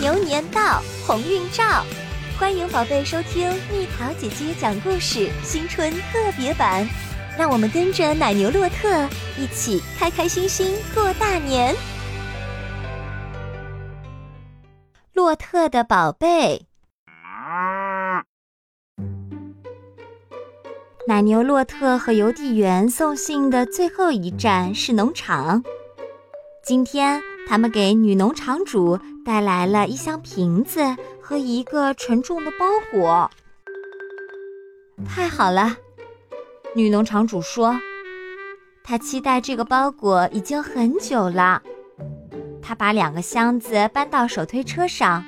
牛年到，鸿运照。欢迎宝贝收听蜜桃姐姐讲故事新春特别版，让我们跟着奶牛洛特一起开开心心过大年。洛特的宝贝，奶牛洛特和邮递员送信的最后一站是农场。今天，他们给女农场主带来了一箱瓶子和一个沉重的包裹。太好了，女农场主说，她期待这个包裹已经很久了。她把两个箱子搬到手推车上，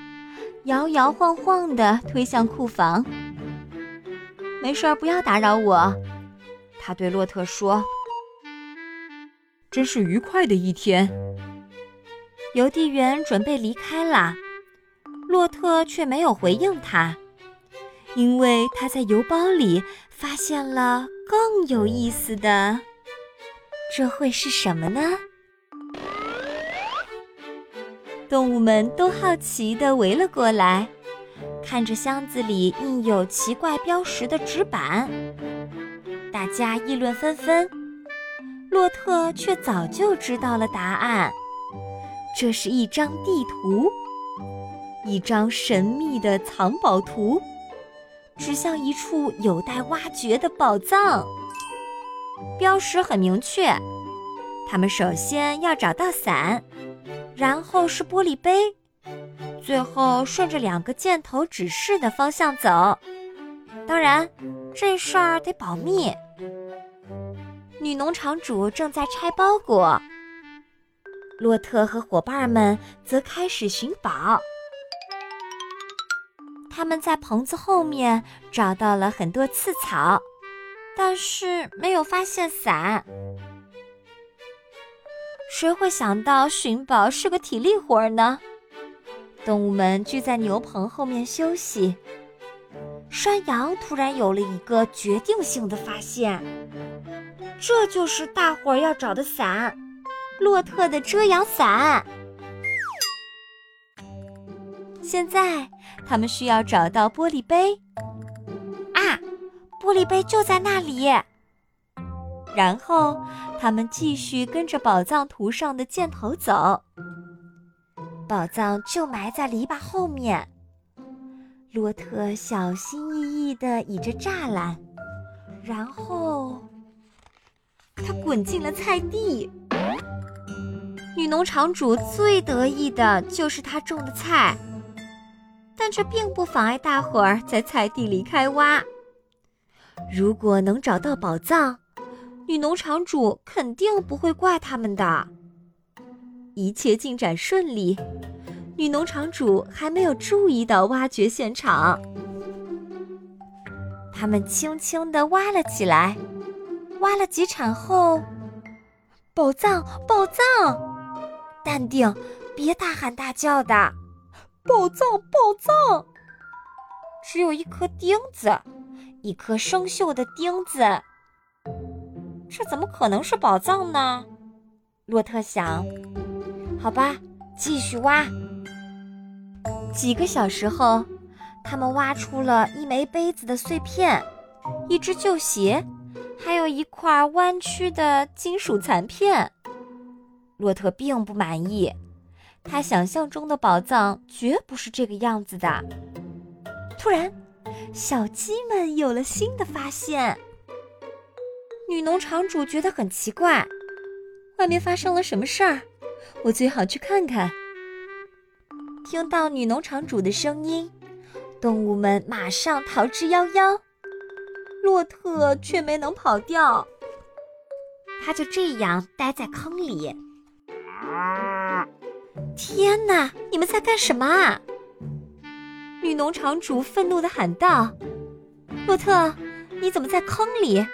摇摇晃晃地推向库房。没事儿，不要打扰我，她对洛特说。真是愉快的一天。邮递员准备离开了，洛特却没有回应他，因为他在邮包里发现了更有意思的。这会是什么呢？动物们都好奇地围了过来，看着箱子里印有奇怪标识的纸板，大家议论纷纷。洛特却早就知道了答案，这是一张地图，一张神秘的藏宝图，指向一处有待挖掘的宝藏。标识很明确，他们首先要找到伞，然后是玻璃杯，最后顺着两个箭头指示的方向走。当然，这事儿得保密。女农场主正在拆包裹，洛特和伙伴们则开始寻宝。他们在棚子后面找到了很多刺草，但是没有发现伞。谁会想到寻宝是个体力活呢？动物们聚在牛棚后面休息。山羊突然有了一个决定性的发现。这就是大伙儿要找的伞，洛特的遮阳伞。现在他们需要找到玻璃杯。啊，玻璃杯就在那里。然后他们继续跟着宝藏图上的箭头走，宝藏就埋在篱笆后面。洛特小心翼翼地倚着栅栏，然后。他滚进了菜地。女农场主最得意的就是她种的菜，但这并不妨碍大伙儿在菜地里开挖。如果能找到宝藏，女农场主肯定不会怪他们的。一切进展顺利，女农场主还没有注意到挖掘现场。他们轻轻地挖了起来。挖了几铲后，宝藏，宝藏！淡定，别大喊大叫的。宝藏，宝藏！只有一颗钉子，一颗生锈的钉子。这怎么可能是宝藏呢？洛特想。好吧，继续挖。几个小时后，他们挖出了一枚杯子的碎片，一只旧鞋。还有一块弯曲的金属残片，洛特并不满意。他想象中的宝藏绝不是这个样子的。突然，小鸡们有了新的发现。女农场主觉得很奇怪，外面发生了什么事儿？我最好去看看。听到女农场主的声音，动物们马上逃之夭夭。洛特却没能跑掉，他就这样待在坑里。天哪！你们在干什么啊？女农场主愤怒地喊道：“洛特，你怎么在坑里？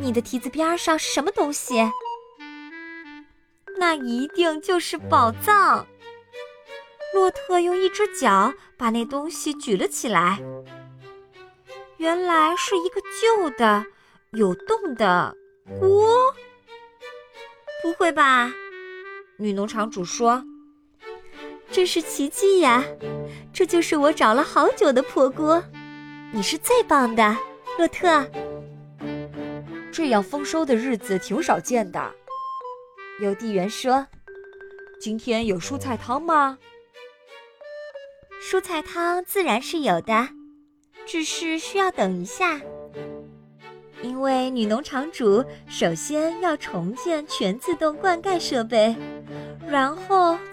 你的蹄子边上是什么东西？那一定就是宝藏。”洛特用一只脚把那东西举了起来。原来是一个旧的、有洞的锅。不会吧？女农场主说：“真是奇迹呀！这就是我找了好久的破锅。你是最棒的，洛特。这样丰收的日子挺少见的。邮递员说：“今天有蔬菜汤吗？”蔬菜汤自然是有的，只是需要等一下，因为女农场主首先要重建全自动灌溉设备，然后